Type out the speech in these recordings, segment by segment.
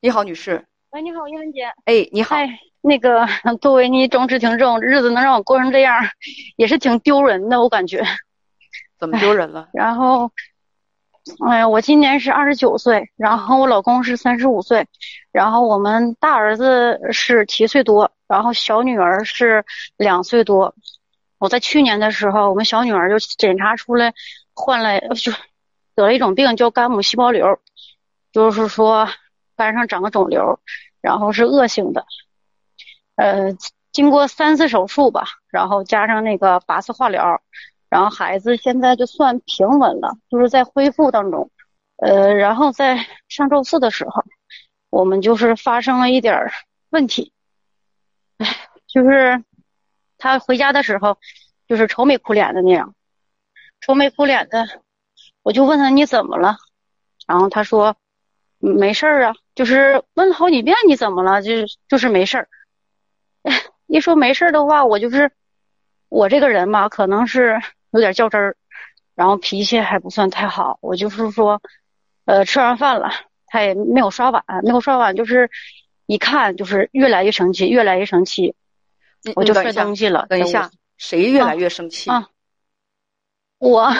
你好，女士。喂，你好，叶文姐。哎，你好。哎，那个作为你忠实听众，日子能让我过成这样，也是挺丢人的，我感觉。怎么丢人了？然后，哎呀，我今年是二十九岁，然后我老公是三十五岁，然后我们大儿子是七岁多，然后小女儿是两岁多。我在去年的时候，我们小女儿就检查出来患了，就得了一种病，叫肝母细胞瘤，就是说肝上长个肿瘤，然后是恶性的。呃，经过三次手术吧，然后加上那个八次化疗，然后孩子现在就算平稳了，就是在恢复当中。呃，然后在上周四的时候，我们就是发生了一点问题，哎，就是。他回家的时候，就是愁眉苦脸的那样，愁眉苦脸的。我就问他你怎么了，然后他说没事儿啊，就是问了好几遍你怎么了，就是就是没事儿。一说没事儿的话，我就是我这个人吧，可能是有点较真儿，然后脾气还不算太好。我就是说，呃，吃完饭了，他也没有刷碗，没有刷碗，就是一看就是越来越生气，越来越生气。我就摔东西了。等一下，谁越来越生气？啊，我，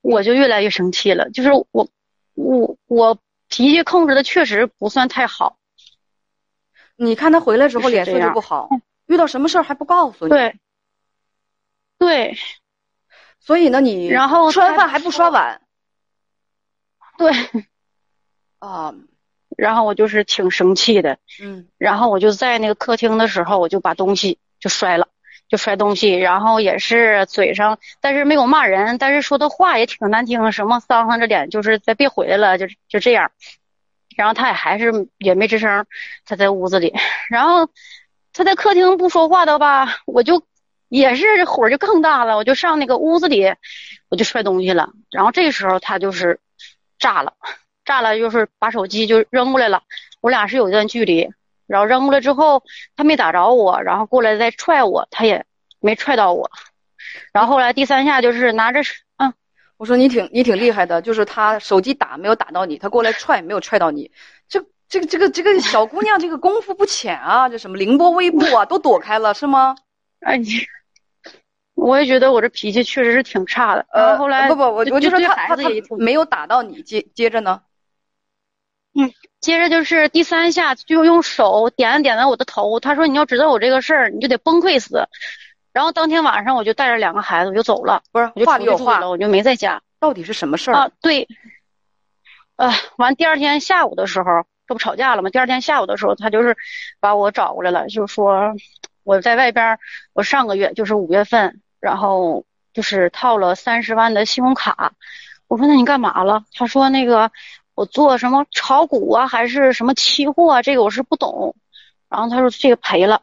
我就越来越生气了。就是我，我，我脾气控制的确实不算太好。你看他回来之后脸色就不好，遇到什么事儿还不告诉你？对，对。所以呢，你然后吃完饭还不刷碗？对。啊。然后我就是挺生气的，嗯，然后我就在那个客厅的时候，我就把东西就摔了，就摔东西，然后也是嘴上，但是没有骂人，但是说的话也挺难听，什么丧丧着脸，就是再别回来了，就就这样。然后他也还是也没吱声，他在屋子里，然后他在客厅不说话的吧，我就也是火就更大了，我就上那个屋子里，我就摔东西了。然后这时候他就是炸了。炸了，就是把手机就扔过来了。我俩是有一段距离，然后扔过来之后，他没打着我，然后过来再踹我，他也没踹到我。然后后来第三下就是拿着，嗯，我说你挺你挺厉害的，就是他手机打没有打到你，他过来踹没有踹到你。这这个这个这个小姑娘这个功夫不浅啊，这什么凌波微步啊，都躲开了是吗？哎你。我也觉得我这脾气确实是挺差的。呃，后来不不，我我就说他他他没有打到你，接接着呢。嗯，接着就是第三下，就用手点了点了我的头。他说：“你要知道我这个事儿，你就得崩溃死。”然后当天晚上我就带着两个孩子我就走了，不是话里有话了，我就没在家。到底是什么事儿啊？对，呃，完第二天下午的时候，这不吵架了吗？第二天下午的时候，他就是把我找过来了，就说我在外边，我上个月就是五月份，然后就是套了三十万的信用卡。我说：“那你干嘛了？”他说：“那个。”我做什么炒股啊，还是什么期货啊？这个我是不懂。然后他说这个赔了，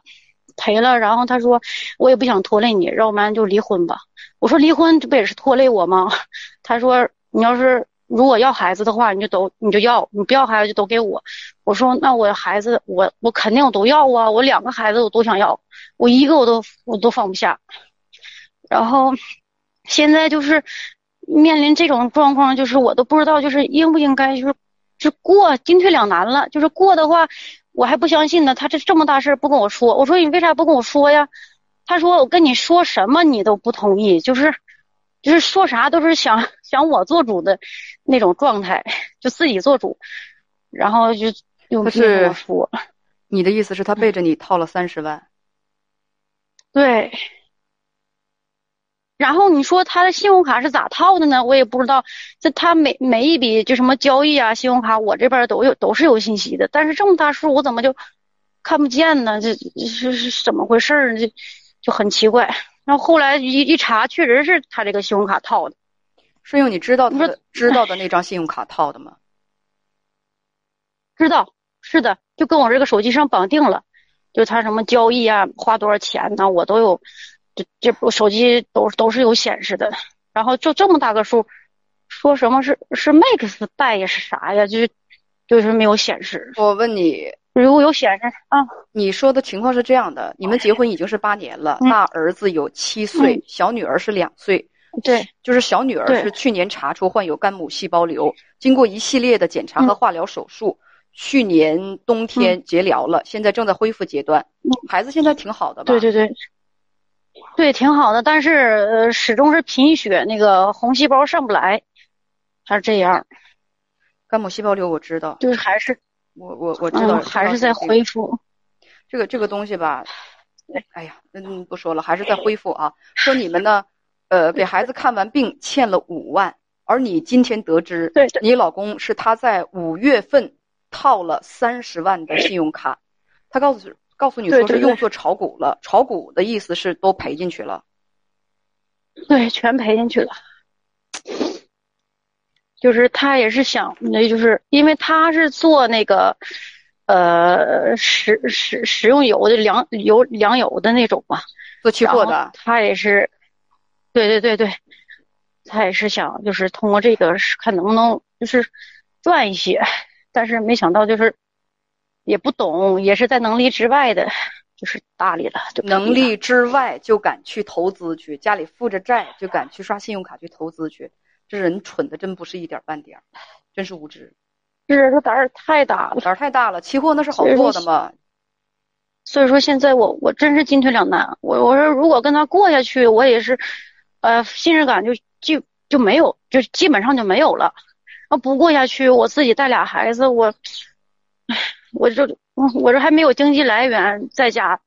赔了。然后他说我也不想拖累你，要不然就离婚吧。我说离婚这不也是拖累我吗？他说你要是如果要孩子的话，你就都你就要，你不要孩子就都给我。我说那我孩子我我肯定我都要啊，我两个孩子我都想要，我一个我都我都放不下。然后现在就是。面临这种状况，就是我都不知道，就是应不应该，就是就过进退两难了。就是过的话，我还不相信呢。他这这么大事不跟我说，我说你为啥不跟我说呀？他说我跟你说什么你都不同意，就是就是说啥都是想想我做主的那种状态，就自己做主，然后就又不跟我说。你的意思是，他背着你套了三十万？对。然后你说他的信用卡是咋套的呢？我也不知道。这他每每一笔就什么交易啊，信用卡我这边都有都是有信息的。但是这么大数我怎么就看不见呢？这是是怎么回事呢？就就很奇怪。然后后来一一查，确实是他这个信用卡套的。是用你知道他知道的那张信用卡套的吗？知道，是的，就跟我这个手机上绑定了。就他什么交易啊，花多少钱呢？我都有。这这部手机都都是有显示的，然后就这么大个数，说什么是是 Max 带呀是啥呀？就是就是没有显示。我问你，如果有显示啊？你说的情况是这样的：你们结婚已经是八年了，大儿子有七岁，小女儿是两岁。对，就是小女儿是去年查出患有肝母细胞瘤，经过一系列的检查和嗯化疗手术，去年冬天结疗了，现在正在恢复阶段。嗯孩子现在挺好的吧？对对对，对，挺好的，但是呃，始终是贫血，那个红细胞上不来，还是这样，肝母细胞瘤我知道，就是还是我我我知道，嗯，还是在恢复。这个这个东西吧，哎呀，嗯，不说了，还是在恢复啊。说你们呢，呃，给孩子看完病欠了五万，而你今天得知，对对你老公是他在五月份套了三十万的信用卡，他告诉告诉你说是用作炒股了，炒股的意思是都赔进去了。对，全赔进去了。就是他也是想，那就是因为他是做那个，呃，食食食用油的粮油粮油的那种嘛，做期货的，他也是，对对对对，他也是想就是通过这个看能不能就是赚一些，但是没想到就是也不懂，也是在能力之外的，就是大力了，能力之外就敢去投资去，家里负着债就敢去刷信用卡去投资去，这人蠢的真不是一点半点儿，真是无知。是他胆儿太大了。胆儿太大了，期货那是好做的嘛。所以说现在我我真是进退两难。我我说如果跟他过下去，我也是，呃，信任感就就就没有，就基本上就没有了。那不过下去，我自己带俩孩子，我，唉，我这嗯我这还没有经济来源在家，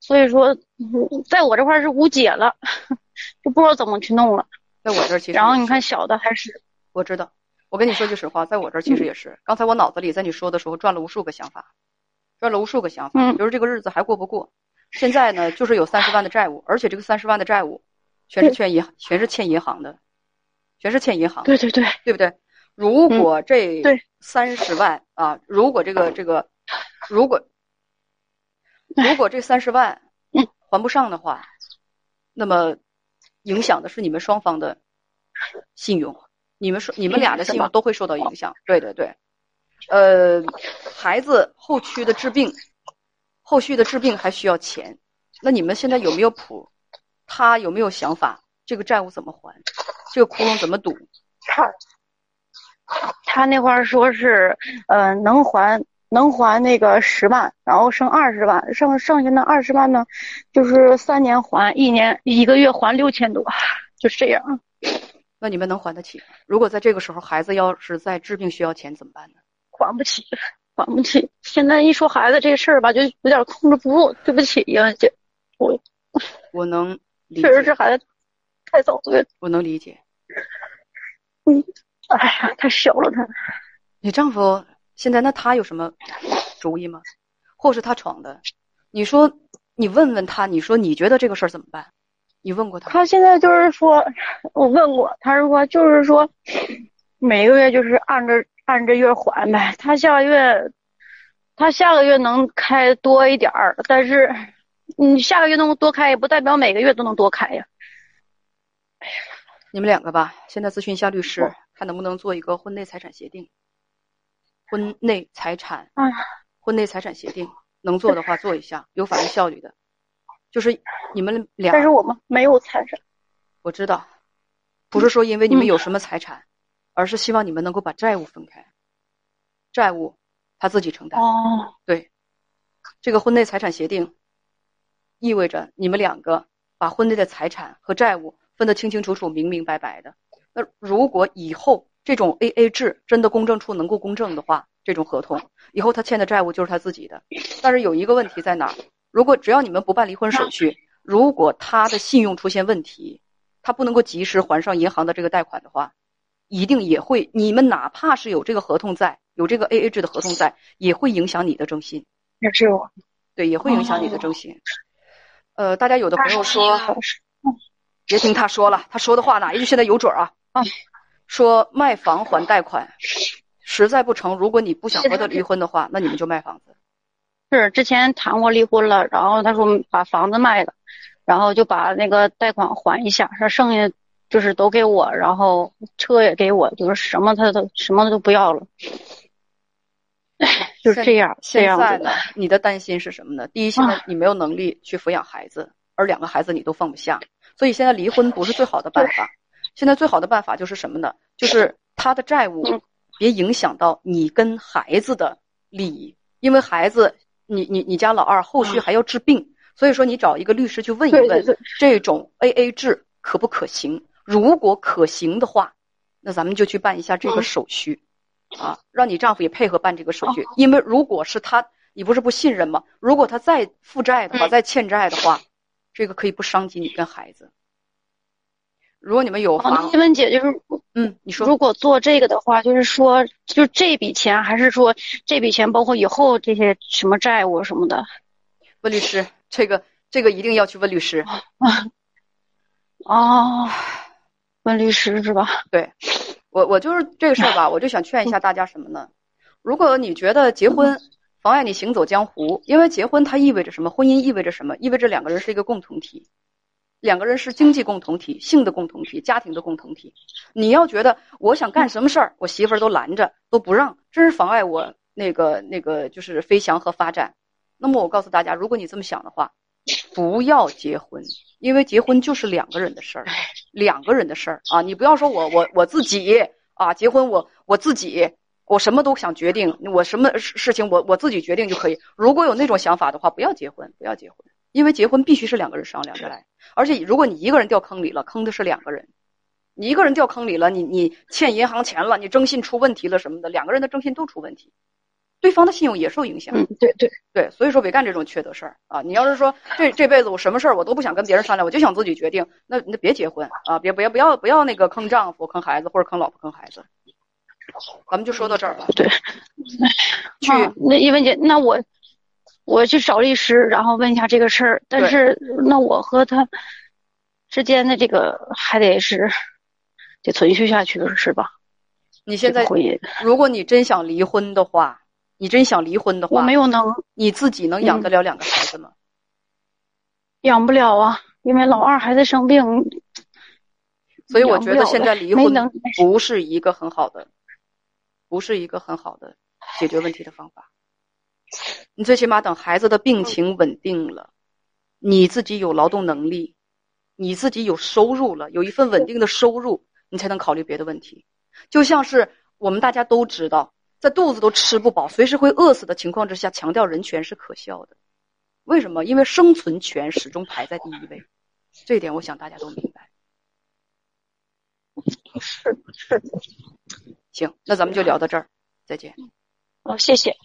所以说，嗯在我这块儿是无解了，就不知道怎么去弄了。在我这儿其实，然后你看，小的还是，我知道，我跟你说句实话，在我这儿其实也是。刚才我脑子里在你说的时候转了无数个想法，转了无数个想法，嗯就是这个日子还过不过。现在呢，就是有三十万的债务，而且这个三十万的债务，全是欠银，全是欠银行的，全是欠银行的，对对对，对不对？如果这嗯对三十万啊，如果这个这个，如果如果这三十万还不上的话，那么影响的是你们双方的信用，你们说你们俩的信用都会受到影响。对对对，呃，孩子后续的治病，后续的治病还需要钱，那你们现在有没有谱？他有没有想法？这个债务怎么还？这个窟窿怎么堵？他他那块儿说是，呃，能还能还那个十万，然后剩二十万，剩剩下那二十万呢，就是三年还，一年一个月还六千多，就是这样。那你们能还得起吗？如果在这个时候孩子要是在治病需要钱怎么办呢？还不起，还不起。现在一说孩子这事儿吧，就有点控制不住，对不起呀，姐我我能理确实是，孩子太遭罪了，我能理解。哎呀，太小了他。你丈夫现在那他有什么主意吗？或是他闯的？你说你问问他，你说你觉得这个事儿怎么办？你问过他？他现在就是说，我问过，他说就是说，每个月就是按着按着月还呗。他下个月，他下个月能开多一点儿，但是你下个月能多开，也不代表每个月都能多开呀。你们两个吧，现在咨询一下律师哦，看能不能做一个婚内财产协定。婚内财产，哎，婚内财产协定能做的话做一下，有法律效力的。就是你们俩但是我们没有财产。我知道，不是说因为你们有什么财产，而是希望你们能够把债务分开，债务他自己承担。哦，对，这个婚内财产协定意味着你们两个把婚内的财产和债务分得清清楚楚、明明白白的。那如果以后这种 A A 制真的公证处能够公证的话，这种合同以后他欠的债务就是他自己的。但是有一个问题在哪儿？如果只要你们不办离婚手续，如果他的信用出现问题，他不能够及时还上银行的这个贷款的话，一定也会你们哪怕是有这个合同在，有这个 A A 制的合同在，也会影响你的征信。也是我。对，也会影响你的征信。呃，大家有的朋友说，别听他说了，他说的话哪一句现在有准儿啊？哎说卖房还贷款，实在不成，如果你不想和他离婚的话，那你们就卖房子。是之前谈过离婚了，然后他说把房子卖了，然后就把那个贷款还一下，说剩下就是都给我，然后车也给我，就是什么他都什么都不要了。就是这样，这现在呢样的。，你的担心是什么呢？第一，现在你没有能力去抚养孩子，而两个孩子你都放不下，所以现在离婚不是最好的办法。现在最好的办法就是什么呢？就是他的债务别影响到你跟孩子的利益，因为孩子，你你你家老二后续还要治病，所以说你找一个律师去问一问，这种 A A 制可不可行？如果可行的话，那咱们就去办一下这个手续，啊，让你丈夫也配合办这个手续，因为如果是他，你不是不信任吗？如果他再负债的话，再欠债的话，这个可以不伤及你跟孩子。如果你们有房，叶文姐就是，嗯，你说，如果做这个的话，就是说，就这笔钱，还是说这笔钱包括以后这些什么债务什么的？问律师，这个这个一定要去问律师。啊哦，问律师是吧？对，我我就是这个事儿吧，我就想劝一下大家什么呢？如果你觉得结婚妨碍你行走江湖，因为结婚它意味着什么？婚姻意味着什么？意味着两个人是一个共同体。两个人是经济共同体、性的共同体、家庭的共同体。你要觉得我想干什么事儿，我媳妇儿都拦着，都不让，真是妨碍我那个那个就是飞翔和发展。那么我告诉大家，如果你这么想的话，不要结婚，因为结婚就是两个人的事儿，两个人的事儿啊！你不要说我我我自己啊，结婚我我自己，我什么都想决定，我什么事事情我我自己决定就可以。如果有那种想法的话，不要结婚，不要结婚。因为结婚必须是两个人商量着来，而且如果你一个人掉坑里了，坑的是两个人。你一个人掉坑里了，你你欠银行钱了，你征信出问题了什么的，两个人的征信都出问题，对方的信用也受影响。嗯，对对对，所以说别干这种缺德事儿啊！你要是说这这辈子我什么事儿我都不想跟别人商量，我就想自己决定，那那别结婚啊！别别不要不要那个坑丈夫、坑孩子或者坑老婆、坑孩子。咱们就说到这儿吧。对，去那一文姐，那我。我去找律师，然后问一下这个事儿。但是，那我和他之间的这个还得是得存续下去的是吧？你现在婚姻，如果你真想离婚的话，你真想离婚的话，我没有能，你自己能养得了两个孩子吗？养不了啊，因为老二还在生病。所以我觉得现在离婚不是一个很好的，不是一个很好的解决问题的方法。你最起码等孩子的病情稳定了，你自己有劳动能力，你自己有收入了，有一份稳定的收入，你才能考虑别的问题。就像是我们大家都知道，在肚子都吃不饱、随时会饿死的情况之下，强调人权是可笑的。为什么？因为生存权始终排在第一位，这一点我想大家都明白。是是。行，那咱们就聊到这儿，再见。好，谢谢。